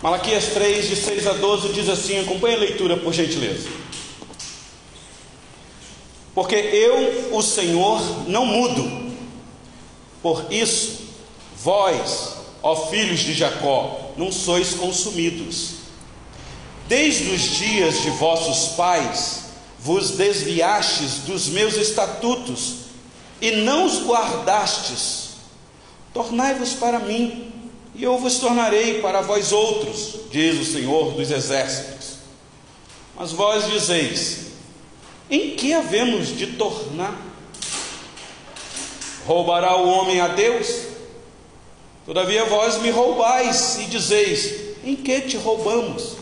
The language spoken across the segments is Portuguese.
Malaquias 3, de 6 a 12, diz assim: acompanhe a leitura por gentileza. Porque eu, o Senhor, não mudo, por isso, vós, ó filhos de Jacó, não sois consumidos. Desde os dias de vossos pais, vos desviastes dos meus estatutos e não os guardastes. Tornai-vos para mim, e eu vos tornarei para vós outros, diz o Senhor dos Exércitos. Mas vós dizeis: em que havemos de tornar? Roubará o homem a Deus? Todavia vós me roubais e dizeis: em que te roubamos?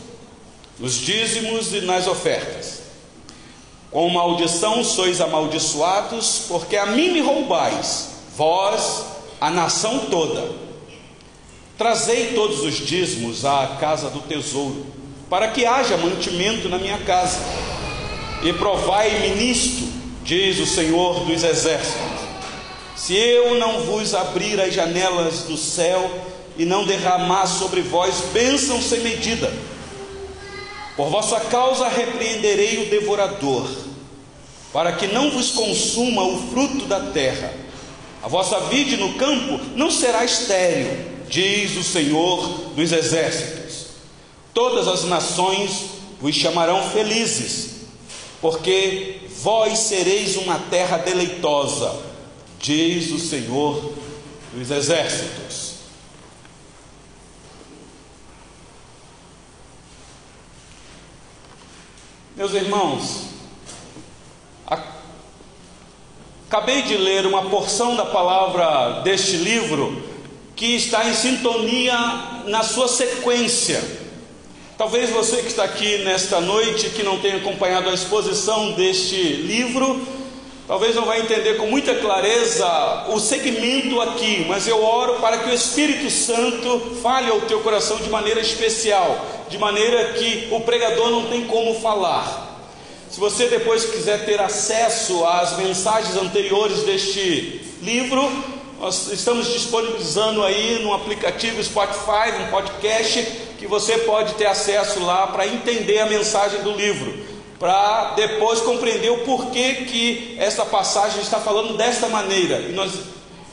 Nos dízimos e nas ofertas. Com maldição sois amaldiçoados, porque a mim me roubais, vós, a nação toda. Trazei todos os dízimos à casa do tesouro, para que haja mantimento na minha casa. E provai-me nisto, diz o Senhor dos Exércitos, se eu não vos abrir as janelas do céu e não derramar sobre vós bênção sem medida, por vossa causa repreenderei o devorador, para que não vos consuma o fruto da terra. A vossa vide no campo não será estéril, diz o Senhor dos exércitos. Todas as nações vos chamarão felizes, porque vós sereis uma terra deleitosa, diz o Senhor dos exércitos. Meus irmãos, acabei de ler uma porção da palavra deste livro que está em sintonia na sua sequência. Talvez você que está aqui nesta noite, que não tenha acompanhado a exposição deste livro, talvez não vai entender com muita clareza o segmento aqui, mas eu oro para que o Espírito Santo fale ao teu coração de maneira especial de maneira que o pregador não tem como falar. Se você depois quiser ter acesso às mensagens anteriores deste livro, nós estamos disponibilizando aí no aplicativo Spotify, um podcast, que você pode ter acesso lá para entender a mensagem do livro, para depois compreender o porquê que essa passagem está falando desta maneira. E nós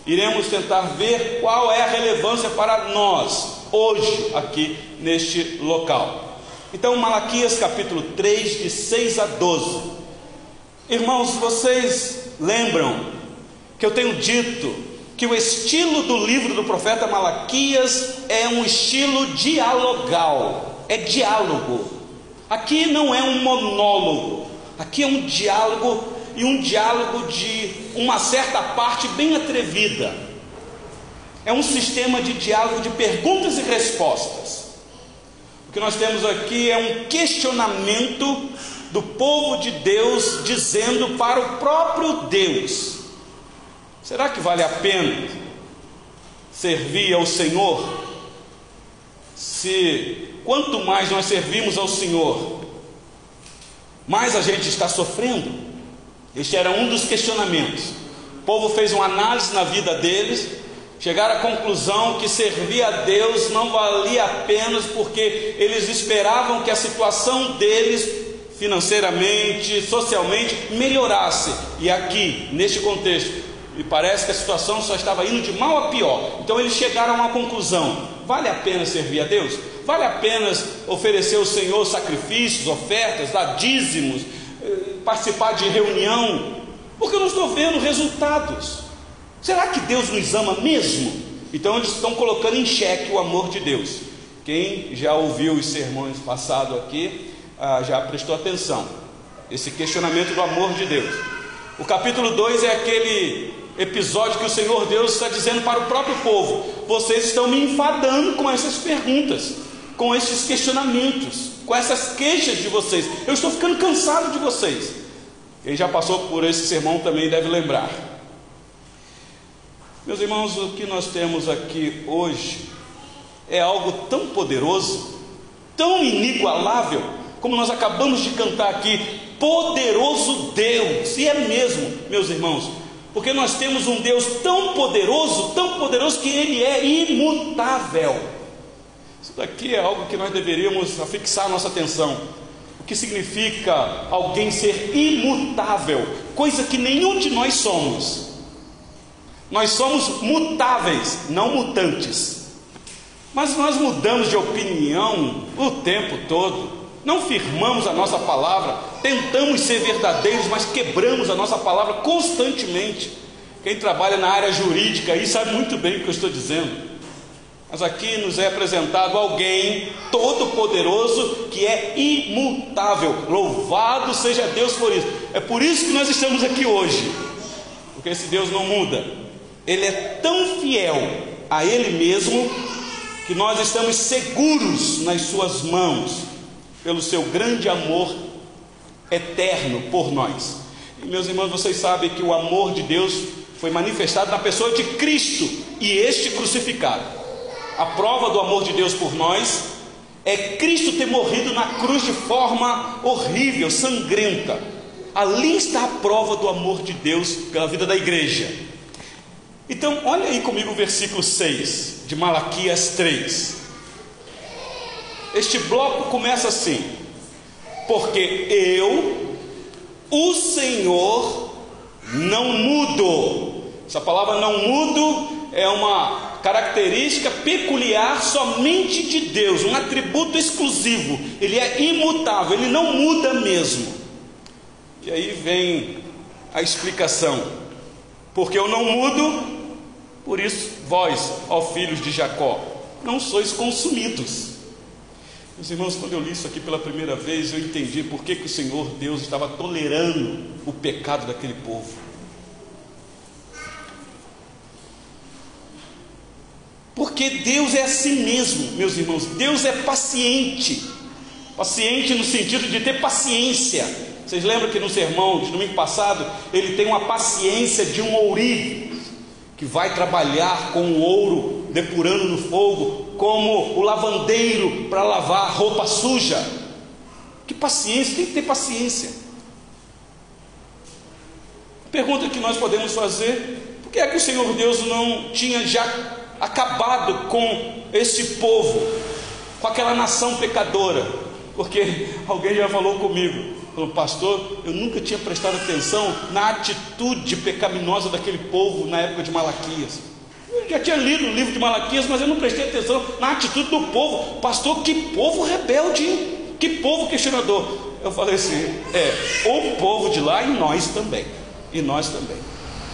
iremos tentar ver qual é a relevância para nós hoje aqui neste local. Então, Malaquias capítulo 3, de 6 a 12. Irmãos, vocês lembram que eu tenho dito que o estilo do livro do profeta Malaquias é um estilo dialogal, é diálogo. Aqui não é um monólogo, aqui é um diálogo e um diálogo de uma certa parte bem atrevida. É um sistema de diálogo de perguntas e respostas. O que nós temos aqui é um questionamento do povo de Deus dizendo para o próprio Deus: será que vale a pena servir ao Senhor? Se quanto mais nós servimos ao Senhor, mais a gente está sofrendo. Este era um dos questionamentos. O povo fez uma análise na vida deles chegaram à conclusão que servir a Deus não valia apenas porque eles esperavam que a situação deles, financeiramente, socialmente, melhorasse. E aqui, neste contexto, me parece que a situação só estava indo de mal a pior. Então eles chegaram a uma conclusão: vale a pena servir a Deus? Vale a pena oferecer ao Senhor sacrifícios, ofertas, dar dízimos, eh, participar de reunião? Porque eu não estou vendo resultados. Será que Deus nos ama mesmo? Então eles estão colocando em xeque o amor de Deus. Quem já ouviu os sermões passados aqui, ah, já prestou atenção. Esse questionamento do amor de Deus. O capítulo 2 é aquele episódio que o Senhor Deus está dizendo para o próprio povo: vocês estão me enfadando com essas perguntas, com esses questionamentos, com essas queixas de vocês. Eu estou ficando cansado de vocês. Quem já passou por esse sermão também deve lembrar. Meus irmãos, o que nós temos aqui hoje é algo tão poderoso, tão inigualável, como nós acabamos de cantar aqui, poderoso Deus, e é mesmo, meus irmãos, porque nós temos um Deus tão poderoso, tão poderoso que Ele é imutável. Isso daqui é algo que nós deveríamos fixar nossa atenção. O que significa alguém ser imutável, coisa que nenhum de nós somos. Nós somos mutáveis, não mutantes. Mas nós mudamos de opinião o tempo todo. Não firmamos a nossa palavra, tentamos ser verdadeiros, mas quebramos a nossa palavra constantemente. Quem trabalha na área jurídica aí sabe muito bem o que eu estou dizendo. Mas aqui nos é apresentado alguém todo-poderoso que é imutável. Louvado seja Deus por isso. É por isso que nós estamos aqui hoje. Porque esse Deus não muda. Ele é tão fiel a Ele mesmo que nós estamos seguros nas Suas mãos pelo seu grande amor eterno por nós. E meus irmãos, vocês sabem que o amor de Deus foi manifestado na pessoa de Cristo e este crucificado. A prova do amor de Deus por nós é Cristo ter morrido na cruz de forma horrível, sangrenta. Ali está a prova do amor de Deus pela vida da igreja. Então, olha aí comigo o versículo 6 de Malaquias 3. Este bloco começa assim: Porque eu, o Senhor, não mudo. Essa palavra não mudo é uma característica peculiar somente de Deus, um atributo exclusivo. Ele é imutável, ele não muda mesmo. E aí vem a explicação: Porque eu não mudo, por isso vós, ó filhos de Jacó, não sois consumidos. Meus irmãos, quando eu li isso aqui pela primeira vez, eu entendi por que, que o Senhor Deus estava tolerando o pecado daquele povo. Porque Deus é assim mesmo, meus irmãos. Deus é paciente. Paciente no sentido de ter paciência. Vocês lembram que no sermão de domingo passado, ele tem uma paciência de um ourive, que vai trabalhar com o ouro, depurando no fogo, como o lavandeiro para lavar roupa suja. Que paciência, tem que ter paciência. Pergunta que nós podemos fazer: por que é que o Senhor Deus não tinha já acabado com esse povo, com aquela nação pecadora? Porque alguém já falou comigo, falou, pastor, eu nunca tinha prestado atenção na atitude pecaminosa daquele povo na época de Malaquias. Eu já tinha lido o livro de Malaquias, mas eu não prestei atenção na atitude do povo. Pastor, que povo rebelde, que povo questionador. Eu falei assim: é, o povo de lá e nós também. E nós também.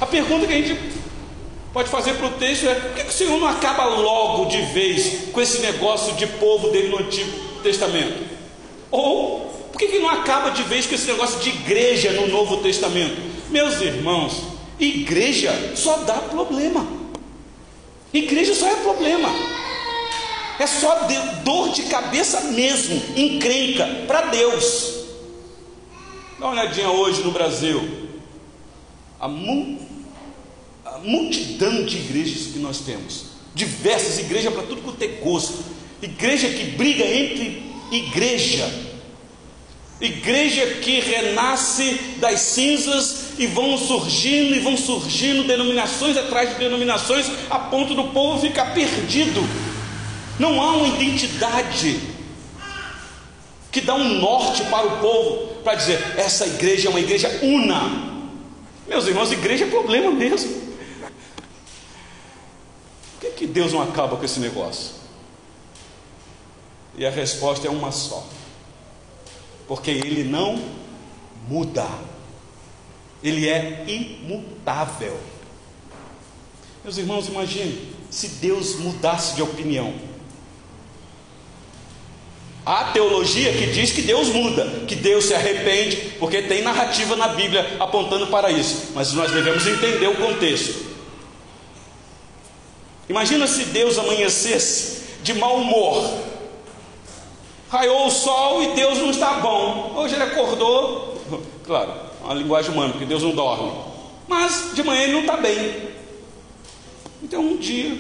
A pergunta que a gente pode fazer para o texto é: por que, que o Senhor não acaba logo de vez com esse negócio de povo dele no Antigo Testamento? Ou por que, que não acaba de vez com esse negócio de igreja no Novo Testamento? Meus irmãos, igreja só dá problema. Igreja só é problema. É só dor de cabeça mesmo, encrenca para Deus. Dá uma olhadinha hoje no Brasil. A, mu, a multidão de igrejas que nós temos. Diversas igrejas para tudo quanto é gosto. Igreja que briga entre igreja Igreja que renasce das cinzas e vão surgindo e vão surgindo denominações atrás de denominações, a ponto do povo ficar perdido. Não há uma identidade que dá um norte para o povo, para dizer, essa igreja é uma igreja una. Meus irmãos, igreja é problema mesmo. Por que, que Deus não acaba com esse negócio? E a resposta é uma só porque ele não muda, ele é imutável. Meus irmãos, imagine se Deus mudasse de opinião. Há teologia que diz que Deus muda, que Deus se arrepende, porque tem narrativa na Bíblia apontando para isso, mas nós devemos entender o contexto. Imagina se Deus amanhecesse de mau humor, Raiou o sol e Deus não está bom. Hoje ele acordou, claro, uma linguagem humana, porque Deus não dorme. Mas de manhã ele não está bem. Então um dia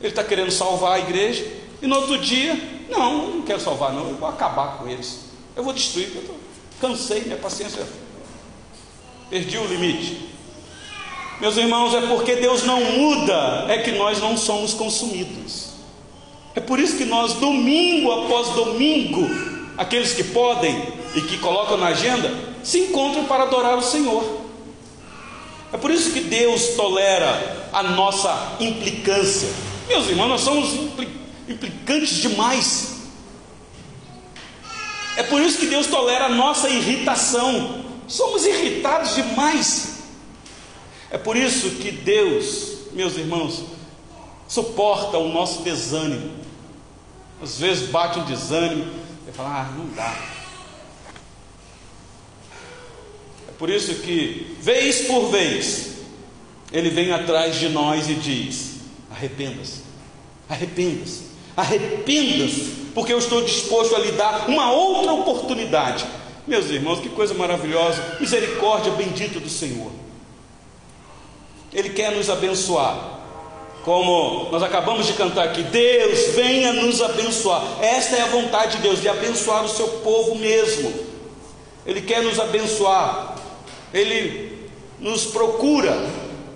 ele está querendo salvar a igreja, e no outro dia, não, eu não quero salvar, não, eu vou acabar com eles. Eu vou destruir, eu tô, cansei, minha paciência. Perdi o limite. Meus irmãos, é porque Deus não muda, é que nós não somos consumidos. É por isso que nós, domingo após domingo, aqueles que podem e que colocam na agenda, se encontram para adorar o Senhor. É por isso que Deus tolera a nossa implicância. Meus irmãos, nós somos implicantes demais. É por isso que Deus tolera a nossa irritação. Somos irritados demais. É por isso que Deus, meus irmãos, suporta o nosso desânimo. Às vezes bate um desânimo e fala: ah, não dá. É por isso que, vez por vez, Ele vem atrás de nós e diz: arrependa-se, arrependa-se, arrependa-se porque eu estou disposto a lhe dar uma outra oportunidade. Meus irmãos, que coisa maravilhosa, misericórdia bendita do Senhor. Ele quer nos abençoar, como nós acabamos de cantar aqui, Deus venha nos abençoar. Esta é a vontade de Deus, de abençoar o seu povo mesmo. Ele quer nos abençoar, ele nos procura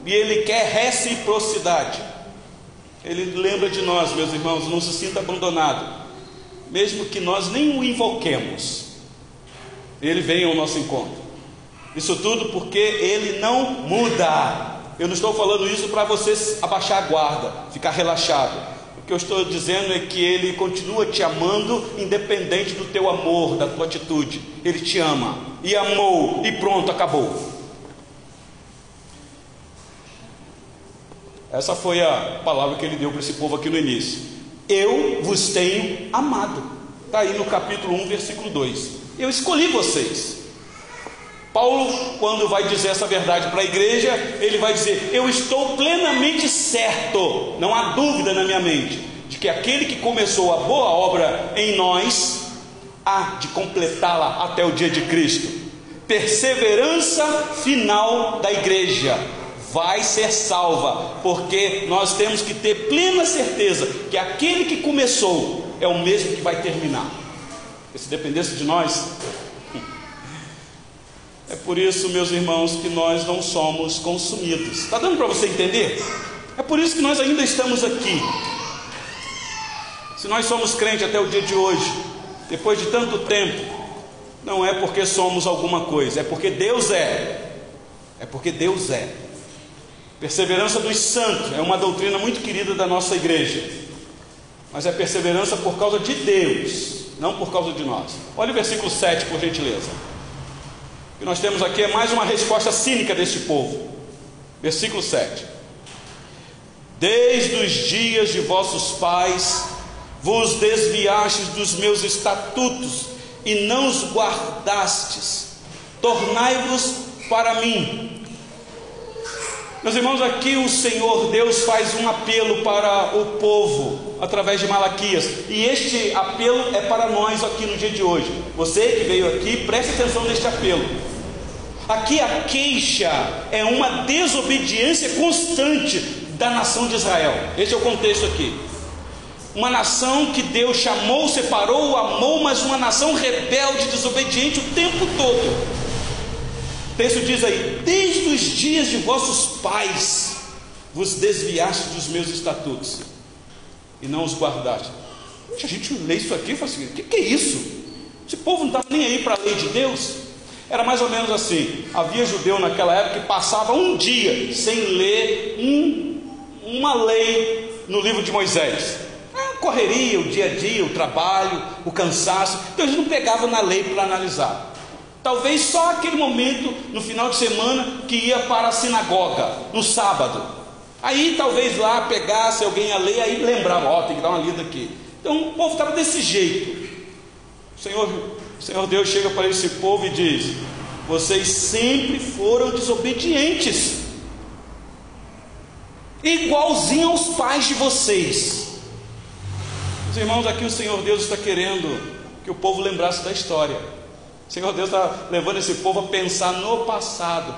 e ele quer reciprocidade. Ele lembra de nós, meus irmãos, não se sinta abandonado mesmo que nós nem o invoquemos, ele vem ao nosso encontro. Isso tudo porque ele não muda. Eu não estou falando isso para você abaixar a guarda, ficar relaxado. O que eu estou dizendo é que ele continua te amando, independente do teu amor, da tua atitude. Ele te ama e amou, e pronto, acabou. Essa foi a palavra que ele deu para esse povo aqui no início. Eu vos tenho amado. Está aí no capítulo 1, versículo 2. Eu escolhi vocês. Paulo, quando vai dizer essa verdade para a igreja, ele vai dizer: Eu estou plenamente certo, não há dúvida na minha mente, de que aquele que começou a boa obra em nós, há de completá-la até o dia de Cristo. Perseverança final da igreja vai ser salva, porque nós temos que ter plena certeza que aquele que começou é o mesmo que vai terminar. Porque se dependesse de nós, é por isso, meus irmãos, que nós não somos consumidos. Está dando para você entender? É por isso que nós ainda estamos aqui. Se nós somos crentes até o dia de hoje, depois de tanto tempo, não é porque somos alguma coisa, é porque Deus é. É porque Deus é. Perseverança dos santos é uma doutrina muito querida da nossa igreja, mas é perseverança por causa de Deus, não por causa de nós. Olha o versículo 7, por gentileza. Que nós temos aqui é mais uma resposta cínica deste povo. Versículo 7. Desde os dias de vossos pais vos desviastes dos meus estatutos e não os guardastes. Tornai-vos para mim meus irmãos, aqui o Senhor Deus faz um apelo para o povo através de Malaquias, e este apelo é para nós aqui no dia de hoje. Você que veio aqui, preste atenção neste apelo. Aqui a queixa é uma desobediência constante da nação de Israel. Esse é o contexto aqui. Uma nação que Deus chamou, separou, amou, mas uma nação rebelde, desobediente o tempo todo texto diz aí: Desde os dias de vossos pais vos desviaste dos meus estatutos e não os guardaste. A gente lê isso aqui e fala assim: o que, que é isso? Esse povo não estava nem aí para a lei de Deus. Era mais ou menos assim: havia judeu naquela época que passava um dia sem ler um, uma lei no livro de Moisés. A correria, o dia a dia, o trabalho, o cansaço. Então eles não pegavam na lei para analisar. Talvez só aquele momento no final de semana que ia para a sinagoga, no sábado. Aí talvez lá pegasse alguém a ler, aí lembrava, ó, oh, tem que dar uma lida aqui. Então o povo estava desse jeito. O Senhor, o Senhor Deus chega para esse povo e diz: Vocês sempre foram desobedientes, igualzinho aos pais de vocês. Os irmãos, aqui o Senhor Deus está querendo que o povo lembrasse da história. O Senhor Deus está levando esse povo a pensar no passado.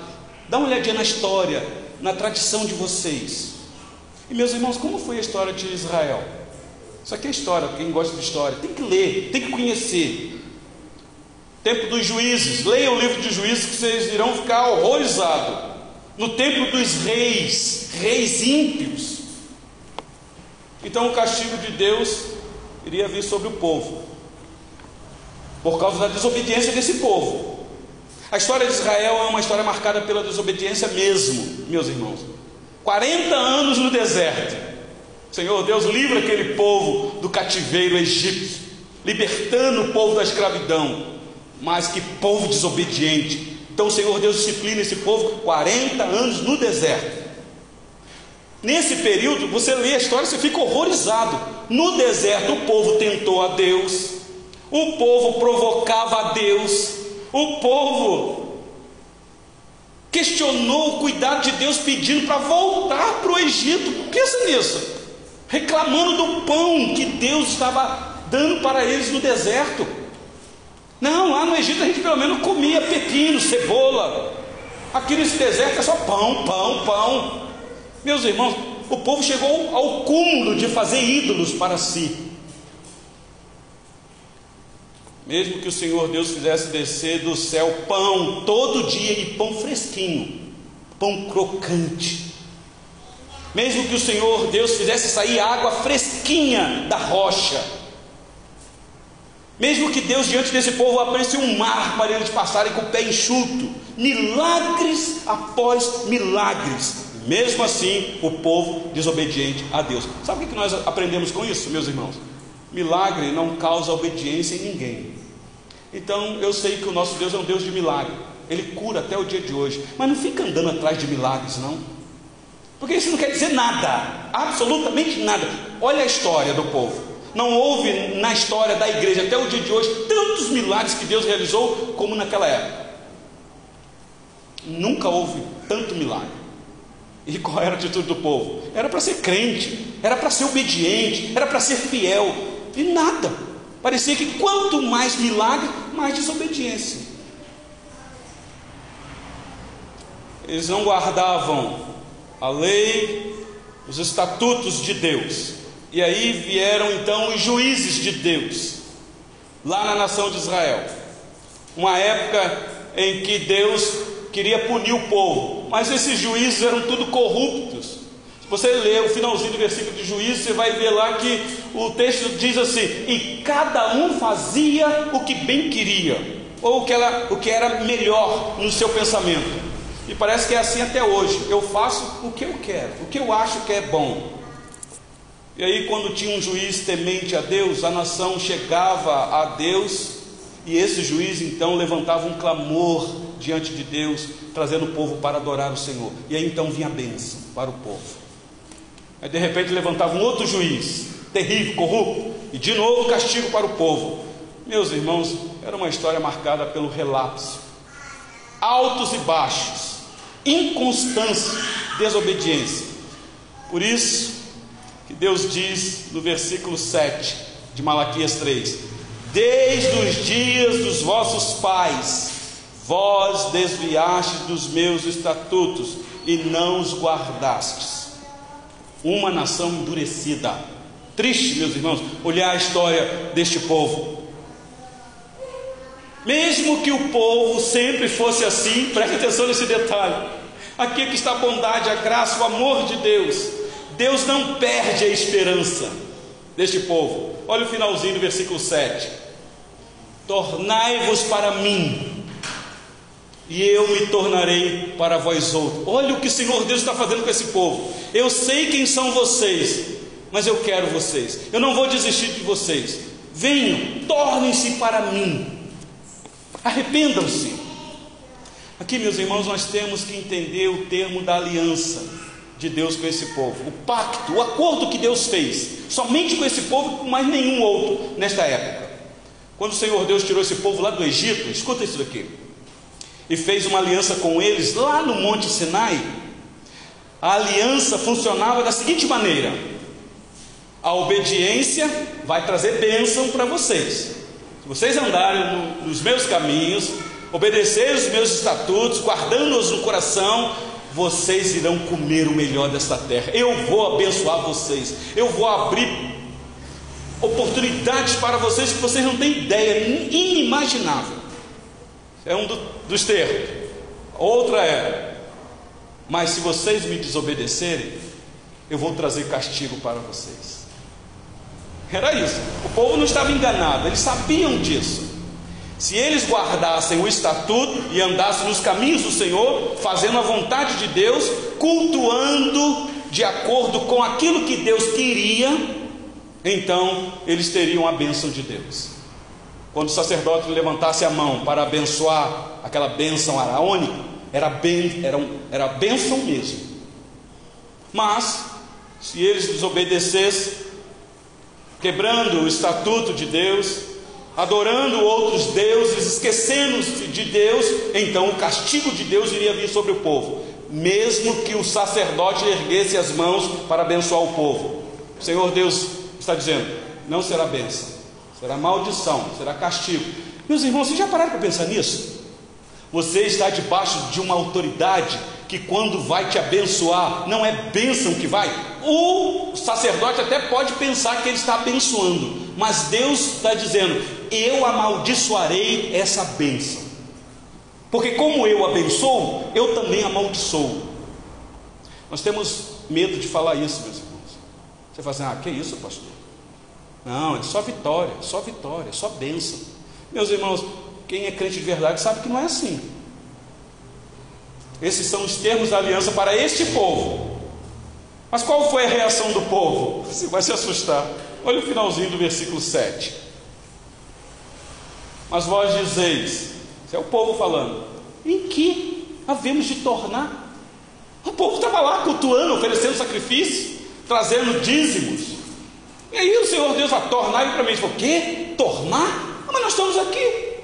Dá uma olhadinha na história, na tradição de vocês. E meus irmãos, como foi a história de Israel? Isso aqui é história, quem gosta de história, tem que ler, tem que conhecer. Tempo dos juízes, leia o livro de juízes que vocês irão ficar horrorizados. No tempo dos reis, reis ímpios. Então o castigo de Deus iria vir sobre o povo, por causa da desobediência desse povo. A história de Israel é uma história marcada pela desobediência mesmo, meus irmãos. 40 anos no deserto. Senhor Deus livra aquele povo do cativeiro egípcio, libertando o povo da escravidão. Mas que povo desobediente. Então o Senhor Deus disciplina esse povo 40 anos no deserto. Nesse período, você lê a história e você fica horrorizado. No deserto, o povo tentou a Deus, o povo provocava a Deus, o povo questionou o cuidado de Deus, pedindo para voltar para o Egito. Pensa nisso, reclamando do pão que Deus estava dando para eles no deserto. Não, lá no Egito a gente pelo menos comia pepino, cebola. Aqui nesse deserto é só pão, pão, pão. Meus irmãos, o povo chegou ao cúmulo de fazer ídolos para si. Mesmo que o Senhor Deus fizesse descer do céu pão todo dia e pão fresquinho, pão crocante. Mesmo que o Senhor Deus fizesse sair água fresquinha da rocha. Mesmo que Deus diante desse povo abrisse um mar para eles passarem com o pé enxuto, milagres após milagres, mesmo assim, o povo desobediente a Deus. Sabe o que nós aprendemos com isso, meus irmãos? Milagre não causa obediência em ninguém. Então, eu sei que o nosso Deus é um Deus de milagre. Ele cura até o dia de hoje. Mas não fica andando atrás de milagres, não. Porque isso não quer dizer nada. Absolutamente nada. Olha a história do povo. Não houve na história da igreja até o dia de hoje tantos milagres que Deus realizou como naquela época. Nunca houve tanto milagre. E qual era a atitude do povo? Era para ser crente, era para ser obediente, era para ser fiel, e nada. Parecia que quanto mais milagre, mais desobediência. Eles não guardavam a lei, os estatutos de Deus. E aí vieram então os juízes de Deus, lá na nação de Israel. Uma época em que Deus queria punir o povo, mas esses juízes eram tudo corruptos. Se você ler o finalzinho do versículo de juízes, você vai ver lá que o texto diz assim: e cada um fazia o que bem queria, ou o que, era, o que era melhor no seu pensamento. E parece que é assim até hoje. Eu faço o que eu quero, o que eu acho que é bom. E aí, quando tinha um juiz temente a Deus, a nação chegava a Deus e esse juiz então levantava um clamor diante de Deus, trazendo o povo para adorar o Senhor. E aí então vinha a bênção para o povo. Aí de repente levantava um outro juiz, terrível, corrupto, e de novo castigo para o povo. Meus irmãos, era uma história marcada pelo relapso, altos e baixos, inconstância, desobediência. Por isso que Deus diz no versículo 7 de Malaquias 3: Desde os dias dos vossos pais, vós desviastes dos meus estatutos e não os guardastes. Uma nação endurecida. Triste, meus irmãos, olhar a história deste povo. Mesmo que o povo sempre fosse assim, preste atenção nesse detalhe. Aqui é que está a bondade, a graça, o amor de Deus. Deus não perde a esperança deste povo. Olha o finalzinho do versículo 7 tornai-vos para mim, e eu me tornarei para vós outros. Olha o que o Senhor Deus está fazendo com esse povo. Eu sei quem são vocês, mas eu quero vocês. Eu não vou desistir de vocês. Venham, tornem-se para mim. Arrependam-se. Aqui, meus irmãos, nós temos que entender o termo da aliança de Deus com esse povo, o pacto, o acordo que Deus fez, somente com esse povo e com mais nenhum outro nesta época. Quando o Senhor Deus tirou esse povo lá do Egito, escuta isso daqui, e fez uma aliança com eles lá no Monte Sinai, a aliança funcionava da seguinte maneira: a obediência vai trazer bênção para vocês. Se vocês andarem no, nos meus caminhos, obedecerem os meus estatutos, guardando-os no coração, vocês irão comer o melhor desta terra. Eu vou abençoar vocês. Eu vou abrir oportunidades para vocês que vocês não têm ideia, inimaginável. É um do, dos termos. Outra é, mas se vocês me desobedecerem, eu vou trazer castigo para vocês. Era isso. O povo não estava enganado, eles sabiam disso. Se eles guardassem o estatuto e andassem nos caminhos do Senhor, fazendo a vontade de Deus, cultuando de acordo com aquilo que Deus queria, então eles teriam a bênção de Deus. Quando o sacerdote levantasse a mão para abençoar aquela bênção araônica, era, ben, era, era bênção mesmo. Mas, se eles desobedecessem, quebrando o estatuto de Deus, adorando outros deuses, esquecendo-se de Deus, então o castigo de Deus iria vir sobre o povo, mesmo que o sacerdote erguesse as mãos para abençoar o povo. O Senhor Deus está dizendo: não será bênção, será maldição, será castigo. Meus irmãos, vocês já pararam para pensar nisso? Você está debaixo de uma autoridade que, quando vai te abençoar, não é bênção que vai. O sacerdote até pode pensar que ele está abençoando, mas Deus está dizendo: Eu amaldiçoarei essa bênção, porque, como eu abençoo, eu também amaldiçoo. Nós temos medo de falar isso, meus irmãos. Você fala assim: Ah, que isso, pastor? Não, é só vitória, só vitória, só bênção. Meus irmãos, quem é crente de verdade sabe que não é assim. Esses são os termos da aliança para este povo. Mas qual foi a reação do povo? Você vai se assustar. Olha o finalzinho do versículo 7. Mas vós dizeis, isso é o povo falando, em que havemos de tornar? O povo estava lá cultuando, oferecendo sacrifício, trazendo dízimos. E aí o Senhor Deus vai tornar ele para mim. Ele falou: O quê? Tornar? Ah, mas nós estamos aqui.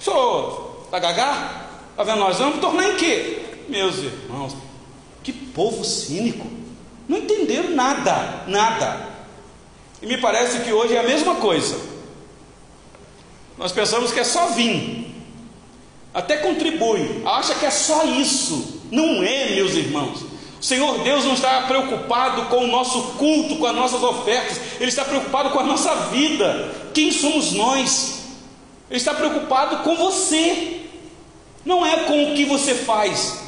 O senhor está gagá? Está vendo nós? Vamos tornar em quê? Meus irmãos, que povo cínico. Não entenderam nada, nada. E me parece que hoje é a mesma coisa. Nós pensamos que é só vir, até contribui, acha que é só isso. Não é, meus irmãos. O Senhor Deus não está preocupado com o nosso culto, com as nossas ofertas, Ele está preocupado com a nossa vida. Quem somos nós? Ele está preocupado com você, não é com o que você faz.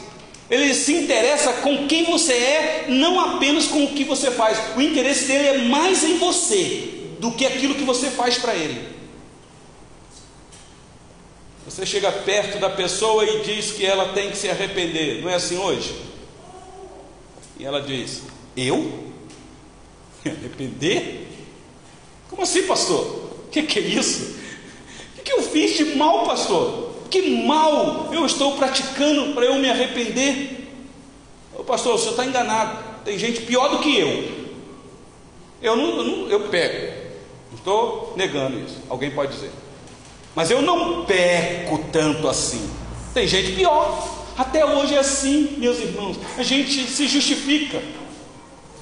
Ele se interessa com quem você é, não apenas com o que você faz. O interesse dele é mais em você do que aquilo que você faz para ele. Você chega perto da pessoa e diz que ela tem que se arrepender, não é assim hoje? E ela diz: Eu? Me arrepender? Como assim, pastor? O que, que é isso? O que, que eu fiz de mal, pastor? Que mal eu estou praticando para eu me arrepender? Ô pastor, o senhor está enganado. Tem gente pior do que eu. Eu não, eu, não, eu pego. Estou negando isso. Alguém pode dizer. Mas eu não peco tanto assim. Tem gente pior. Até hoje é assim, meus irmãos. A gente se justifica.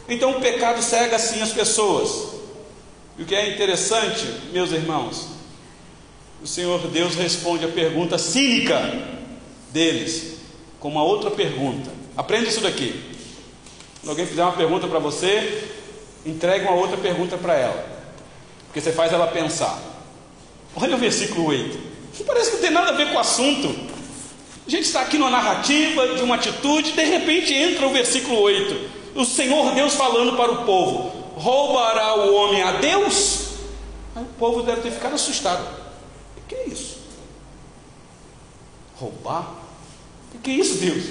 Então o pecado cega assim as pessoas. E o que é interessante, meus irmãos, o Senhor Deus responde a pergunta cínica deles com uma outra pergunta. Aprenda isso daqui. Quando alguém fizer uma pergunta para você, entregue uma outra pergunta para ela. Porque você faz ela pensar. Olha o versículo 8. Que parece que não tem nada a ver com o assunto. A gente está aqui numa narrativa de uma atitude, de repente entra o versículo 8. O Senhor Deus falando para o povo: roubará o homem a Deus? Aí o povo deve ter ficado assustado. O que é isso? Roubar? O que é isso, Deus?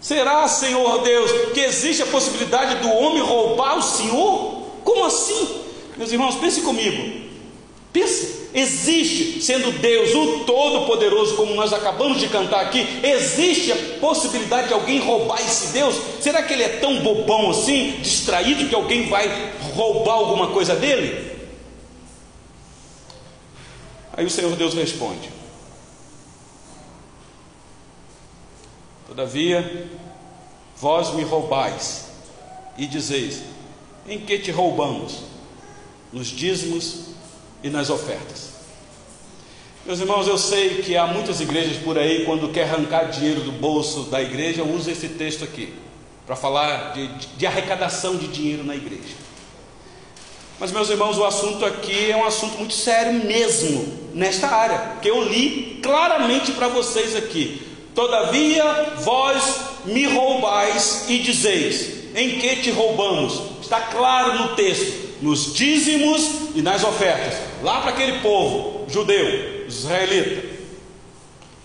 Será, Senhor Deus, que existe a possibilidade do homem roubar o Senhor? Como assim? Meus irmãos, pense comigo. Pense, existe, sendo Deus o Todo-Poderoso, como nós acabamos de cantar aqui, existe a possibilidade de alguém roubar esse Deus? Será que ele é tão bobão assim, distraído, que alguém vai roubar alguma coisa dele? Aí o Senhor Deus responde: Todavia, vós me roubais e dizeis: Em que te roubamos? Nos dízimos e nas ofertas. Meus irmãos, eu sei que há muitas igrejas por aí, quando quer arrancar dinheiro do bolso da igreja, usa esse texto aqui, para falar de, de arrecadação de dinheiro na igreja. Mas, meus irmãos, o assunto aqui é um assunto muito sério mesmo, nesta área, que eu li claramente para vocês aqui. Todavia, vós me roubais e dizeis: Em que te roubamos? Está claro no texto: Nos dízimos e nas ofertas. Lá para aquele povo judeu, israelita.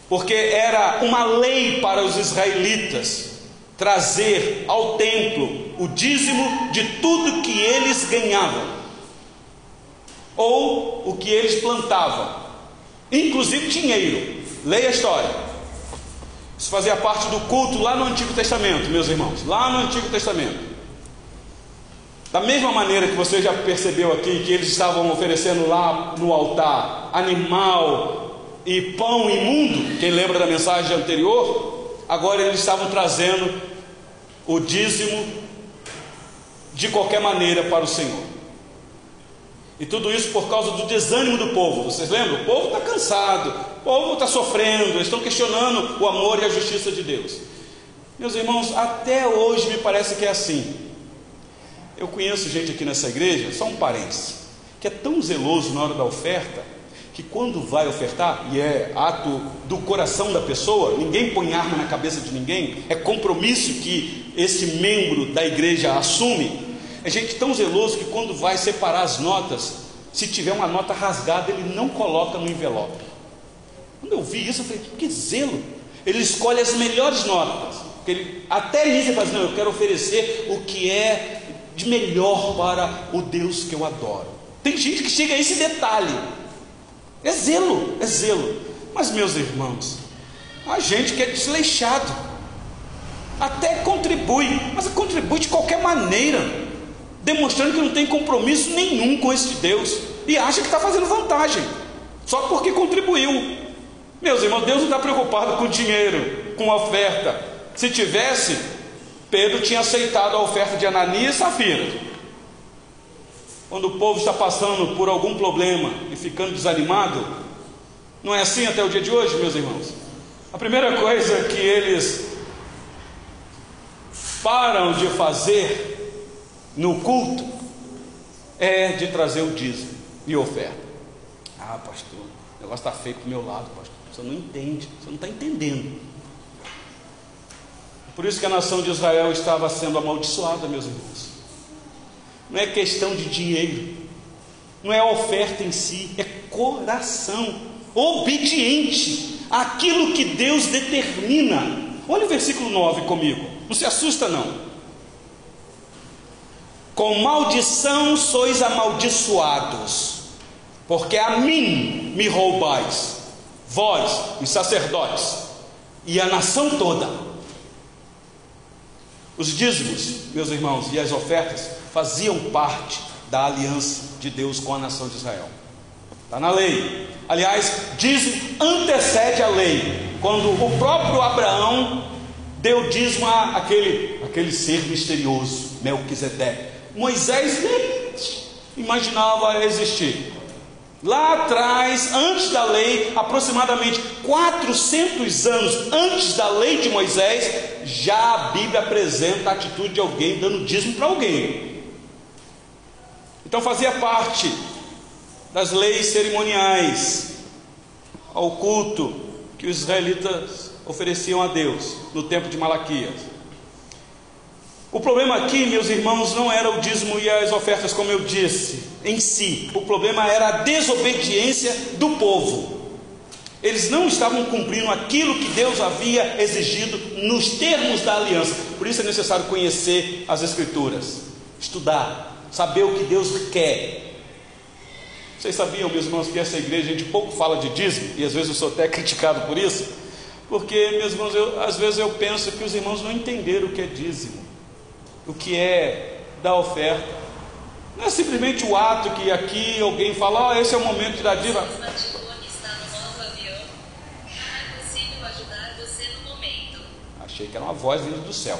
Porque era uma lei para os israelitas trazer ao templo o dízimo de tudo que eles ganhavam ou o que eles plantavam, inclusive dinheiro. Leia a história. Isso fazia parte do culto lá no Antigo Testamento, meus irmãos, lá no Antigo Testamento. Da mesma maneira que você já percebeu aqui que eles estavam oferecendo lá no altar animal e pão imundo, quem lembra da mensagem anterior? Agora eles estavam trazendo o dízimo de qualquer maneira para o Senhor. E tudo isso por causa do desânimo do povo. Vocês lembram? O povo está cansado, o povo está sofrendo, eles estão questionando o amor e a justiça de Deus. Meus irmãos, até hoje me parece que é assim. Eu conheço gente aqui nessa igreja, só um parênteses, que é tão zeloso na hora da oferta, que quando vai ofertar, e é ato do coração da pessoa, ninguém põe arma na cabeça de ninguém, é compromisso que esse membro da igreja assume é gente tão zeloso que quando vai separar as notas, se tiver uma nota rasgada, ele não coloca no envelope. Quando eu vi isso, eu falei, que zelo! Ele escolhe as melhores notas. Ele, até ele fala assim, não, eu quero oferecer o que é de melhor para o Deus que eu adoro. Tem gente que chega a esse detalhe. É zelo, é zelo. Mas meus irmãos, a gente que é desleixado, até contribui, mas contribui de qualquer maneira demonstrando que não tem compromisso nenhum com esse Deus e acha que está fazendo vantagem, só porque contribuiu. Meus irmãos, Deus não está preocupado com dinheiro, com oferta. Se tivesse, Pedro tinha aceitado a oferta de Ananias e Safira. Quando o povo está passando por algum problema e ficando desanimado, não é assim até o dia de hoje, meus irmãos? A primeira coisa que eles param de fazer no culto é de trazer o dízimo e oferta. Ah, pastor, o negócio está feio para o meu lado, pastor. Você não entende, você não está entendendo. Por isso que a nação de Israel estava sendo amaldiçoada, meus irmãos. Não é questão de dinheiro, não é oferta em si, é coração obediente àquilo que Deus determina. Olha o versículo 9 comigo, não se assusta não. Com maldição sois amaldiçoados, porque a mim me roubais, vós, os sacerdotes, e a nação toda. Os dízimos, meus irmãos, e as ofertas faziam parte da aliança de Deus com a nação de Israel. Está na lei. Aliás, dízimo antecede a lei. Quando o próprio Abraão deu dízimo àquele, àquele ser misterioso, Melquisedeque. Moisés nem imaginava existir. Lá atrás, antes da lei, aproximadamente 400 anos antes da lei de Moisés, já a Bíblia apresenta a atitude de alguém dando dízimo para alguém. Então fazia parte das leis cerimoniais ao culto que os israelitas ofereciam a Deus no tempo de Malaquias. O problema aqui, meus irmãos, não era o dízimo e as ofertas, como eu disse, em si. O problema era a desobediência do povo. Eles não estavam cumprindo aquilo que Deus havia exigido nos termos da aliança. Por isso é necessário conhecer as Escrituras, estudar, saber o que Deus quer. Vocês sabiam, meus irmãos, que essa igreja a gente pouco fala de dízimo, e às vezes eu sou até criticado por isso, porque, meus irmãos, eu, às vezes eu penso que os irmãos não entenderam o que é dízimo o que é da oferta. Não é simplesmente o ato que aqui alguém fala, oh, esse é o momento dar diva. Achei que era uma voz vindo do céu.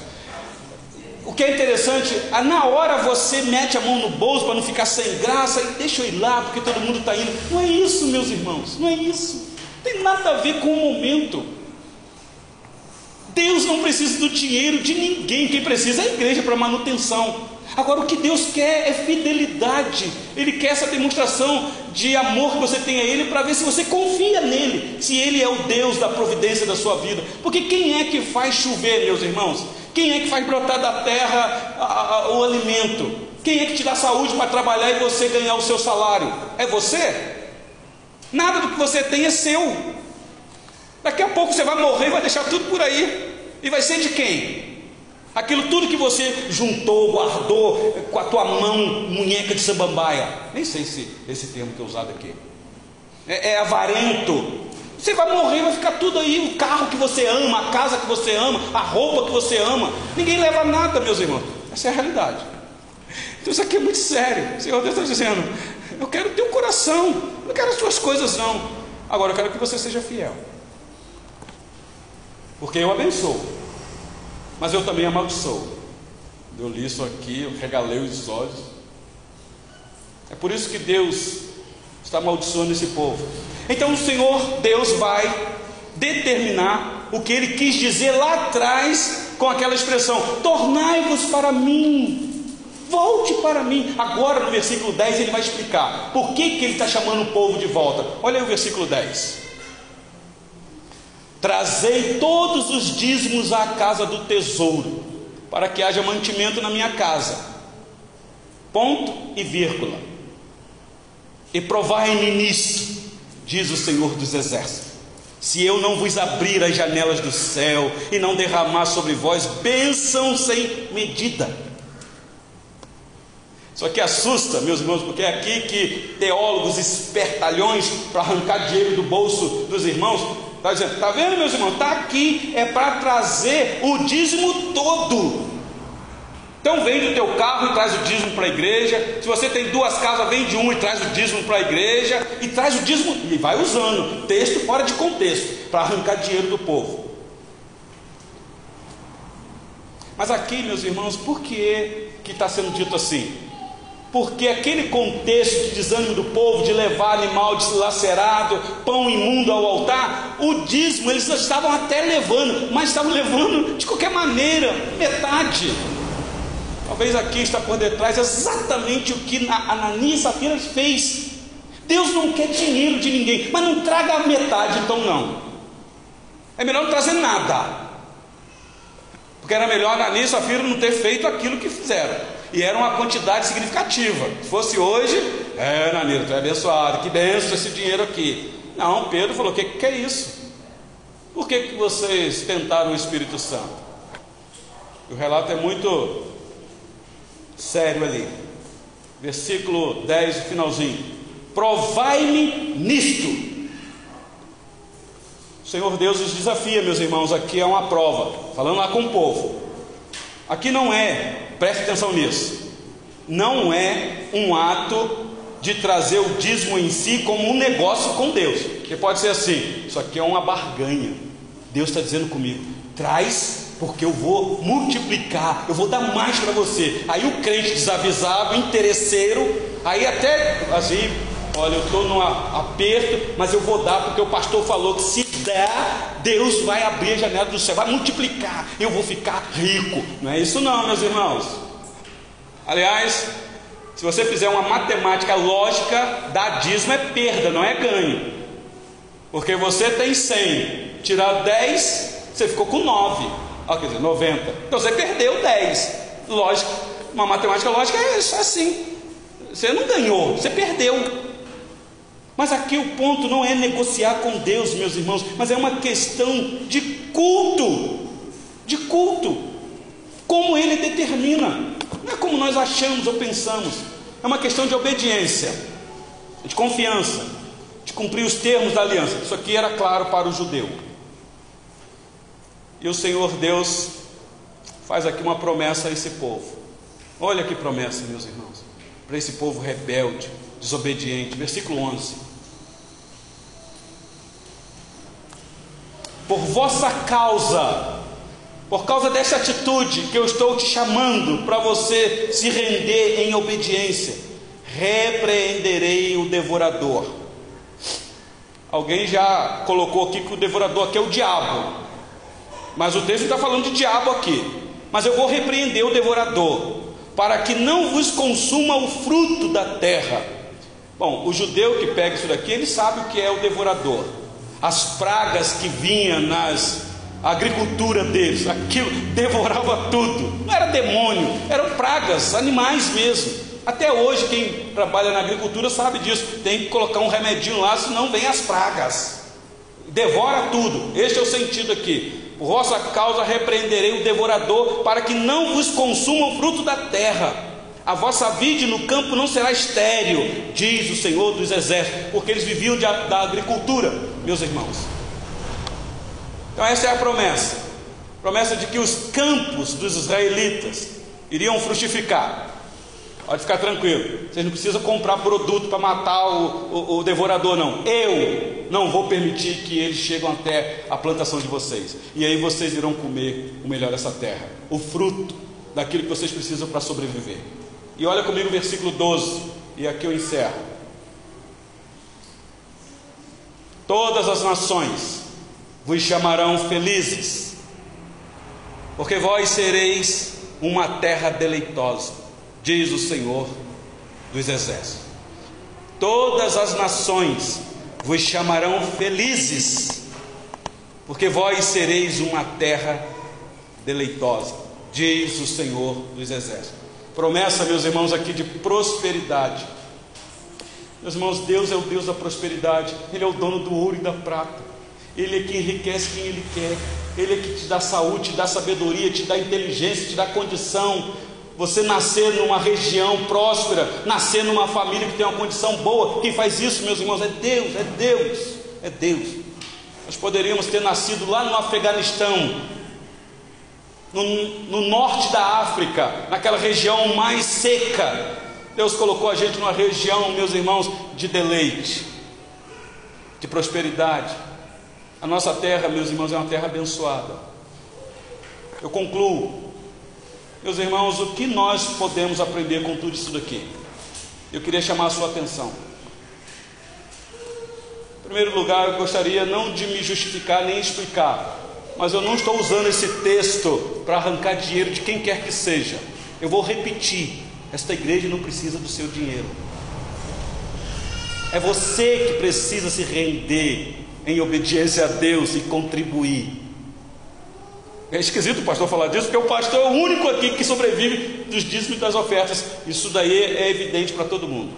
O que é interessante, na hora você mete a mão no bolso para não ficar sem graça e deixa eu ir lá porque todo mundo está indo. Não é isso, meus irmãos, não é isso. Não tem nada a ver com o momento. Deus não precisa do dinheiro de ninguém, quem precisa é a igreja para manutenção. Agora, o que Deus quer é fidelidade, Ele quer essa demonstração de amor que você tem a Ele para ver se você confia nele, se Ele é o Deus da providência da sua vida. Porque quem é que faz chover, meus irmãos? Quem é que faz brotar da terra a, a, o alimento? Quem é que te dá saúde para trabalhar e você ganhar o seu salário? É você? Nada do que você tem é seu. Daqui a pouco você vai morrer e vai deixar tudo por aí. E vai ser de quem? Aquilo tudo que você juntou, guardou com a tua mão, munheca de sambambaia. Nem sei se esse termo que é usado aqui. É, é avarento. Você vai morrer, vai ficar tudo aí, o carro que você ama, a casa que você ama, a roupa que você ama. Ninguém leva nada, meus irmãos. Essa é a realidade. Então isso aqui é muito sério. O Senhor Deus está dizendo, eu quero o teu coração, não quero as tuas coisas não. Agora eu quero que você seja fiel. Porque eu abençoo, mas eu também amaldiçoo. Eu li isso aqui, eu regalei os olhos. É por isso que Deus está amaldiçoando esse povo. Então o Senhor Deus vai determinar o que ele quis dizer lá atrás com aquela expressão: tornai-vos para mim. Volte para mim. Agora no versículo 10 ele vai explicar por que, que ele está chamando o povo de volta. Olha aí o versículo 10. Trazei todos os dízimos à casa do tesouro, para que haja mantimento na minha casa. Ponto e vírgula. E provai-me nisto, diz o Senhor dos Exércitos. Se eu não vos abrir as janelas do céu e não derramar sobre vós bênção sem medida. Isso aqui assusta, meus irmãos, porque é aqui que teólogos espertalhões para arrancar dinheiro do bolso dos irmãos Está dizendo, está vendo, meus irmãos? Está aqui, é para trazer o dízimo todo. Então vende o teu carro e traz o dízimo para a igreja. Se você tem duas casas, vende um e traz o dízimo para a igreja. E traz o dízimo e vai usando. Texto fora de contexto, para arrancar dinheiro do povo. Mas aqui, meus irmãos, por que está sendo dito assim? Porque aquele contexto de desânimo do povo, de levar animal dilacerado, pão imundo ao altar, o dízimo eles estavam até levando, mas estavam levando de qualquer maneira, metade. Talvez aqui está por detrás exatamente o que Ananias e Safira fez. Deus não quer dinheiro de ninguém, mas não traga a metade, então não. É melhor não trazer nada. Porque era melhor Ananias e Safira não ter feito aquilo que fizeram. E era uma quantidade significativa. Se fosse hoje, é, Naniro, tu é abençoado, que benção esse dinheiro aqui. Não, Pedro falou: o que, que é isso? Por que, que vocês tentaram o Espírito Santo? O relato é muito sério ali. Versículo 10, finalzinho. Provai-me nisto. O Senhor Deus os desafia, meus irmãos, aqui é uma prova, falando lá com o povo. Aqui não é preste atenção nisso, não é um ato de trazer o dízimo em si como um negócio com Deus, que pode ser assim: isso aqui é uma barganha. Deus está dizendo comigo, traz porque eu vou multiplicar, eu vou dar mais para você. Aí o crente desavisado, interesseiro, aí até assim, olha, eu estou num aperto, mas eu vou dar porque o pastor falou que se der, Deus vai abrir a janela do céu, vai multiplicar, eu vou ficar rico. Não é isso não, meus irmãos. Aliás, se você fizer uma matemática lógica, dar dízimo é perda, não é ganho. Porque você tem 100, tirar 10, você ficou com 9. Ah, quer dizer, 90. Então você perdeu 10. Lógico, uma matemática lógica é assim. Você não ganhou, você perdeu. Mas aqui o ponto não é negociar com Deus, meus irmãos, mas é uma questão de culto. De culto. Como ele determina. Não é como nós achamos ou pensamos. É uma questão de obediência, de confiança, de cumprir os termos da aliança. Isso aqui era claro para o judeu. E o Senhor Deus faz aqui uma promessa a esse povo. Olha que promessa, meus irmãos, para esse povo rebelde, desobediente. Versículo 11. Por vossa causa, por causa dessa atitude que eu estou te chamando para você se render em obediência, repreenderei o devorador. Alguém já colocou aqui que o devorador aqui é o diabo, mas o texto está falando de diabo aqui. Mas eu vou repreender o devorador, para que não vos consuma o fruto da terra. Bom, o judeu que pega isso daqui, ele sabe o que é o devorador as pragas que vinham nas agricultura deles, aquilo devorava tudo. Não era demônio, eram pragas, animais mesmo. Até hoje, quem trabalha na agricultura sabe disso. Tem que colocar um remedinho lá, senão vem as pragas. Devora tudo. Este é o sentido aqui. Por vossa causa repreenderei o devorador, para que não vos consuma o fruto da terra. A vossa vide no campo não será estéril, diz o Senhor dos Exércitos, porque eles viviam de, da agricultura, meus irmãos. Então, essa é a promessa: promessa de que os campos dos israelitas iriam frutificar. Pode ficar tranquilo, vocês não precisam comprar produto para matar o, o, o, devorador, não. Eu não vou permitir que eles cheguem até a plantação de vocês. E aí vocês irão comer o melhor dessa terra, o fruto daquilo que vocês precisam para sobreviver. E olha comigo o versículo 12, e aqui eu encerro. Todas as nações vos chamarão felizes, porque vós sereis uma terra deleitosa, diz o Senhor dos Exércitos. Todas as nações vos chamarão felizes, porque vós sereis uma terra deleitosa, diz o Senhor dos Exércitos. Promessa, meus irmãos, aqui de prosperidade. Meus irmãos, Deus é o Deus da prosperidade, Ele é o dono do ouro e da prata, Ele é quem enriquece quem Ele quer, Ele é que te dá saúde, te dá sabedoria, te dá inteligência, te dá condição. Você nascer numa região próspera, nascer numa família que tem uma condição boa, quem faz isso, meus irmãos, é Deus, é Deus, é Deus. Nós poderíamos ter nascido lá no Afeganistão, no, no norte da África, naquela região mais seca. Deus colocou a gente numa região, meus irmãos, de deleite, de prosperidade. A nossa terra, meus irmãos, é uma terra abençoada. Eu concluo, meus irmãos, o que nós podemos aprender com tudo isso daqui? Eu queria chamar a sua atenção. Em primeiro lugar, eu gostaria não de me justificar nem explicar, mas eu não estou usando esse texto para arrancar dinheiro de quem quer que seja. Eu vou repetir: esta igreja não precisa do seu dinheiro. É você que precisa se render em obediência a Deus e contribuir. É esquisito o pastor falar disso, porque o pastor é o único aqui que sobrevive dos dízimos e das ofertas. Isso daí é evidente para todo mundo.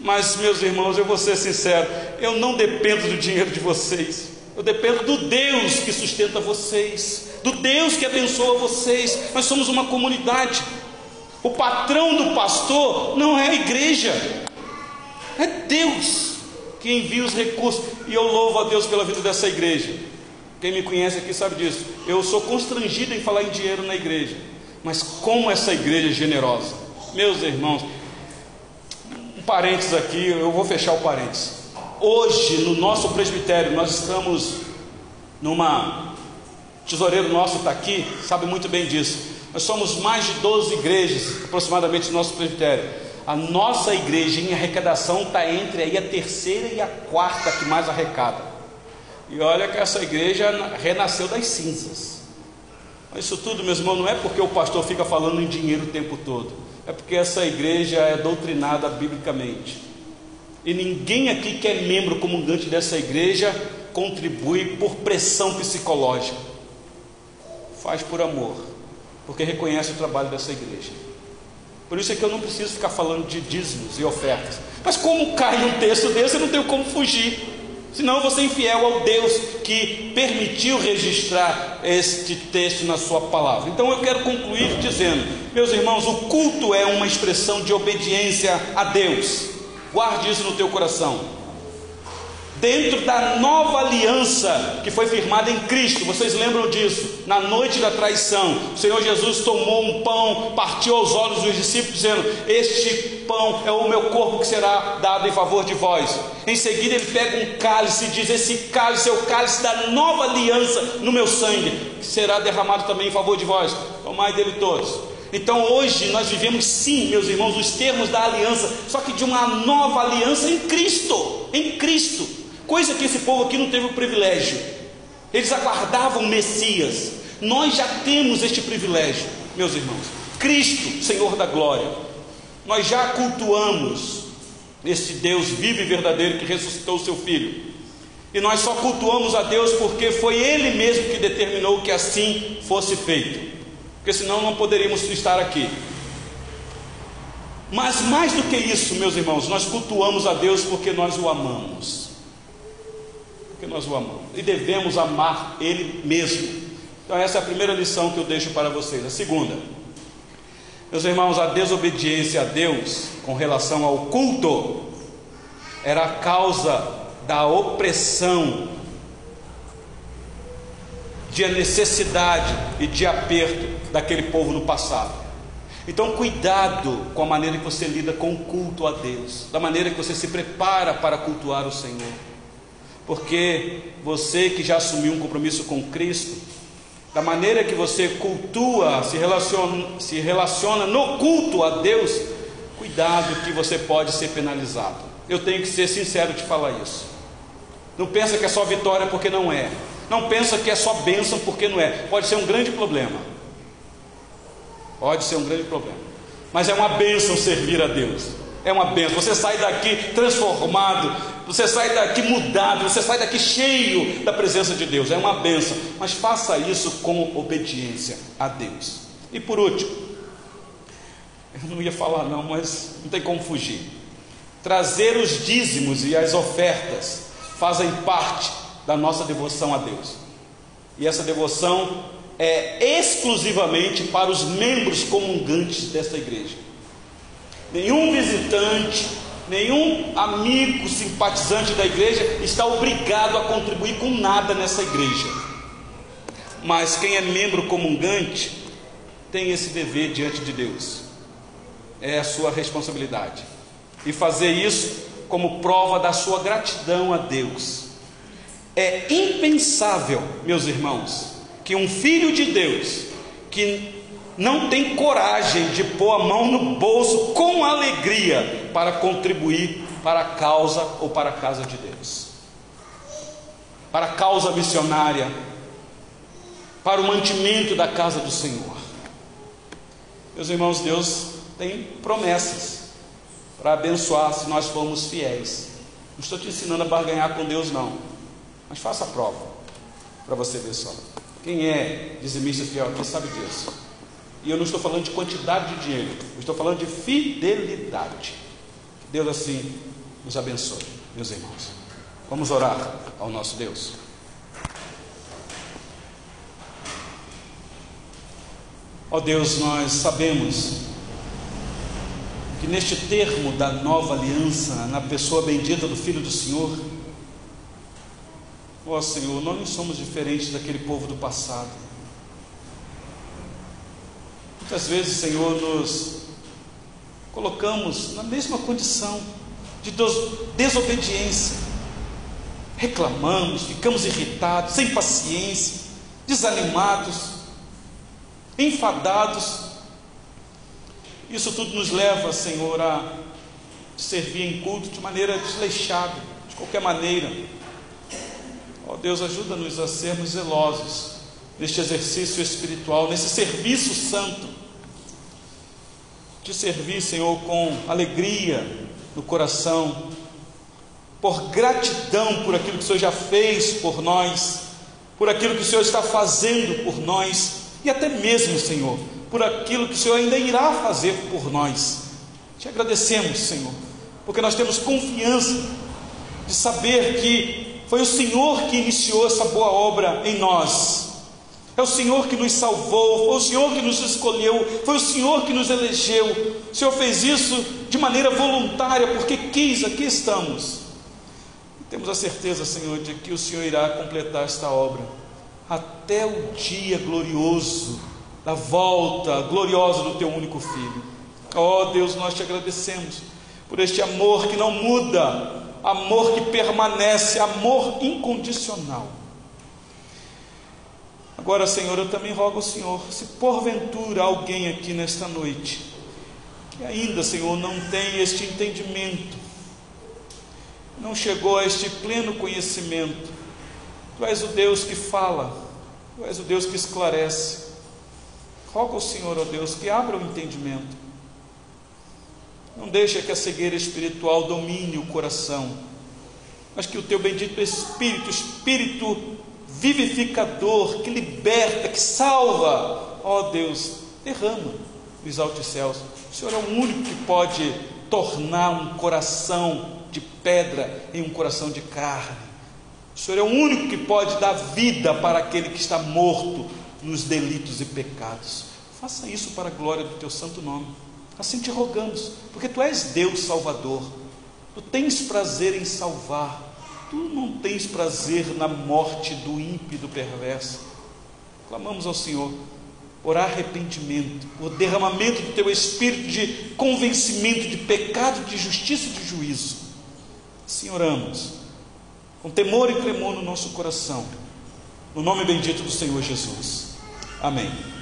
Mas, meus irmãos, eu vou ser sincero, eu não dependo do dinheiro de vocês. Eu dependo do Deus que sustenta vocês, do Deus que abençoa vocês. Nós somos uma comunidade. O patrão do pastor não é a igreja, é Deus que envia os recursos. E eu louvo a Deus pela vida dessa igreja. Quem me conhece aqui sabe disso. Eu sou constrangido em falar em dinheiro na igreja. Mas como essa igreja é generosa. Meus irmãos, um parênteses aqui, eu vou fechar o parênteses. Hoje, no nosso presbitério, nós estamos numa. O tesoureiro nosso está aqui, sabe muito bem disso. Nós somos mais de 12 igrejas, aproximadamente, no nosso presbitério. A nossa igreja em arrecadação está entre aí a terceira e a quarta que mais arrecada. E olha que essa igreja renasceu das cinzas. Mas isso tudo, meus irmãos, não é porque o pastor fica falando em dinheiro o tempo todo. É porque essa igreja é doutrinada biblicamente. E ninguém aqui que é membro comungante dessa igreja contribui por pressão psicológica. Faz por amor, porque reconhece o trabalho dessa igreja. Por isso é que eu não preciso ficar falando de dízimos e ofertas. Mas como cai um texto desse, eu não tenho como fugir. Senão vou ser infiel ao Deus que permitiu registrar este texto na sua palavra. Então eu quero concluir dizendo, meus irmãos, o culto é uma expressão de obediência a Deus. Guarde isso no teu coração. Dentro da nova aliança que foi firmada em Cristo, vocês lembram disso? Na noite da traição, o Senhor Jesus tomou um pão, partiu aos olhos dos discípulos, dizendo: Este pão é o meu corpo que será dado em favor de vós. Em seguida, ele pega um cálice e diz: Esse cálice é o cálice da nova aliança no meu sangue, que será derramado também em favor de vós. Tomai dele todos. Então hoje nós vivemos sim, meus irmãos, os termos da aliança, só que de uma nova aliança em Cristo, em Cristo, coisa que esse povo aqui não teve o privilégio. Eles aguardavam o Messias. Nós já temos este privilégio, meus irmãos. Cristo, Senhor da glória. Nós já cultuamos este Deus vivo e verdadeiro que ressuscitou o seu filho. E nós só cultuamos a Deus porque foi Ele mesmo que determinou que assim fosse feito. Porque senão não poderíamos estar aqui. Mas mais do que isso, meus irmãos, nós cultuamos a Deus porque nós o amamos. Porque nós o amamos. E devemos amar Ele mesmo. Então, essa é a primeira lição que eu deixo para vocês. A segunda, meus irmãos, a desobediência a Deus com relação ao culto era a causa da opressão, de necessidade e de aperto daquele povo no passado. Então, cuidado com a maneira que você lida com o culto a Deus, da maneira que você se prepara para cultuar o Senhor, porque você que já assumiu um compromisso com Cristo, da maneira que você cultua, se relaciona, se relaciona no culto a Deus, cuidado que você pode ser penalizado. Eu tenho que ser sincero de falar isso. Não pensa que é só vitória porque não é. Não pensa que é só bênção porque não é. Pode ser um grande problema. Pode ser um grande problema. Mas é uma bênção servir a Deus. É uma bênção. Você sai daqui transformado, você sai daqui mudado, você sai daqui cheio da presença de Deus. É uma bênção. Mas faça isso com obediência a Deus. E por último, eu não ia falar não, mas não tem como fugir. Trazer os dízimos e as ofertas fazem parte da nossa devoção a Deus. E essa devoção é exclusivamente para os membros comungantes desta igreja. Nenhum visitante, nenhum amigo simpatizante da igreja está obrigado a contribuir com nada nessa igreja. Mas quem é membro comungante tem esse dever diante de Deus. É a sua responsabilidade. E fazer isso como prova da sua gratidão a Deus. É impensável, meus irmãos, que um filho de Deus que não tem coragem de pôr a mão no bolso com alegria para contribuir para a causa ou para a casa de Deus, para a causa missionária, para o mantimento da casa do Senhor. Meus irmãos, Deus tem promessas para abençoar se nós formos fiéis. Não estou te ensinando a barganhar com Deus, não, mas faça a prova para você ver só. Quem é dizimista fiel aqui sabe disso. E eu não estou falando de quantidade de dinheiro, eu estou falando de fidelidade. Deus assim nos abençoe, meus irmãos. Vamos orar ao nosso Deus. Ó Deus, nós sabemos que neste termo da nova aliança, na pessoa bendita do Filho do Senhor, Ó oh, Senhor, nós não somos diferentes daquele povo do passado. Muitas vezes, Senhor, nos colocamos na mesma condição de desobediência. Reclamamos, ficamos irritados, sem paciência, desanimados, enfadados. Isso tudo nos leva, Senhor, a servir em culto de maneira desleixada, de qualquer maneira Deus, ajuda-nos a sermos zelosos neste exercício espiritual, nesse serviço santo. De servir, Senhor, com alegria no coração, por gratidão por aquilo que o Senhor já fez por nós, por aquilo que o Senhor está fazendo por nós, e até mesmo, Senhor, por aquilo que o Senhor ainda irá fazer por nós. Te agradecemos, Senhor, porque nós temos confiança de saber que foi o Senhor que iniciou essa boa obra em nós. É o Senhor que nos salvou, foi o Senhor que nos escolheu, foi o Senhor que nos elegeu. O Senhor fez isso de maneira voluntária, porque quis, aqui estamos. Temos a certeza, Senhor, de que o Senhor irá completar esta obra até o dia glorioso da volta gloriosa do teu único filho. Ó oh, Deus, nós te agradecemos por este amor que não muda, amor que permanece, amor incondicional. Agora, Senhor, eu também rogo ao Senhor, se porventura alguém aqui nesta noite, que ainda, Senhor, não tem este entendimento, não chegou a este pleno conhecimento, Tu és o Deus que fala, Tu és o Deus que esclarece. Rogo ao Senhor, ó Deus, que abra o entendimento não deixe que a cegueira espiritual domine o coração. mas que o teu bendito Espírito, Espírito vivificador, que liberta, que salva, ó Deus, derrama dos altos céus. O Senhor é o único que pode tornar um coração de pedra em um coração de carne. O Senhor é o único que pode dar vida para aquele que está morto nos delitos e pecados. Faça isso para a glória do teu santo nome. Assim te rogamos, porque tu és Deus Salvador. Tu tens prazer em salvar. Tu não tens prazer na morte do ímpio do perverso. Clamamos ao Senhor por arrependimento, por derramamento do teu espírito de convencimento de pecado, de justiça e de juízo. Assim oramos, com temor e tremor no nosso coração, no nome bendito do Senhor Jesus. Amém.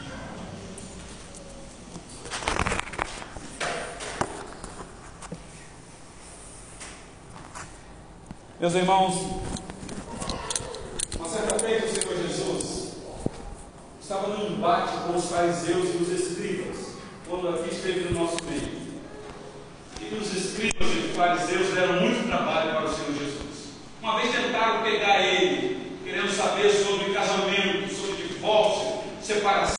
Meus irmãos, uma certa vez o Senhor Jesus estava num embate com os fariseus e os escribas, quando aqui esteve no nosso meio. E os escribas e os fariseus deram muito trabalho para o Senhor Jesus. Uma vez tentaram pegar ele, querendo saber sobre casamento, sobre divórcio, separação.